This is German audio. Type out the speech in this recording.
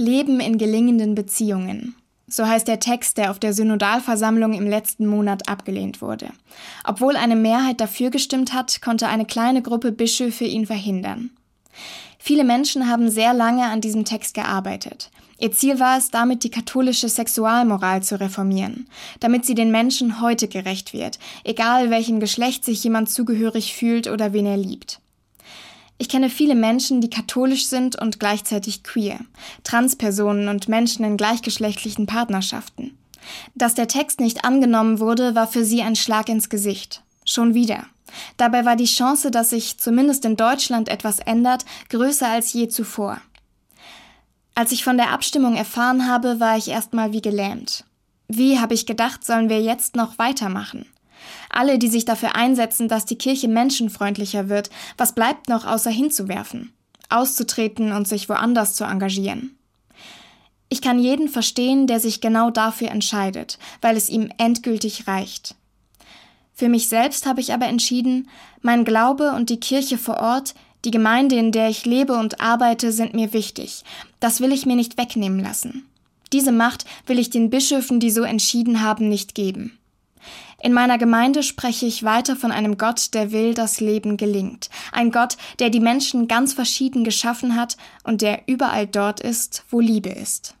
Leben in gelingenden Beziehungen. So heißt der Text, der auf der Synodalversammlung im letzten Monat abgelehnt wurde. Obwohl eine Mehrheit dafür gestimmt hat, konnte eine kleine Gruppe Bischöfe ihn verhindern. Viele Menschen haben sehr lange an diesem Text gearbeitet. Ihr Ziel war es, damit die katholische Sexualmoral zu reformieren, damit sie den Menschen heute gerecht wird, egal welchem Geschlecht sich jemand zugehörig fühlt oder wen er liebt. Ich kenne viele Menschen, die katholisch sind und gleichzeitig queer, Transpersonen und Menschen in gleichgeschlechtlichen Partnerschaften. Dass der Text nicht angenommen wurde, war für sie ein Schlag ins Gesicht. Schon wieder. Dabei war die Chance, dass sich zumindest in Deutschland etwas ändert, größer als je zuvor. Als ich von der Abstimmung erfahren habe, war ich erstmal wie gelähmt. Wie, habe ich gedacht, sollen wir jetzt noch weitermachen? Alle, die sich dafür einsetzen, dass die Kirche menschenfreundlicher wird, was bleibt noch außer hinzuwerfen, auszutreten und sich woanders zu engagieren? Ich kann jeden verstehen, der sich genau dafür entscheidet, weil es ihm endgültig reicht. Für mich selbst habe ich aber entschieden, mein Glaube und die Kirche vor Ort, die Gemeinde, in der ich lebe und arbeite, sind mir wichtig. Das will ich mir nicht wegnehmen lassen. Diese Macht will ich den Bischöfen, die so entschieden haben, nicht geben. In meiner Gemeinde spreche ich weiter von einem Gott, der will, dass Leben gelingt. Ein Gott, der die Menschen ganz verschieden geschaffen hat und der überall dort ist, wo Liebe ist.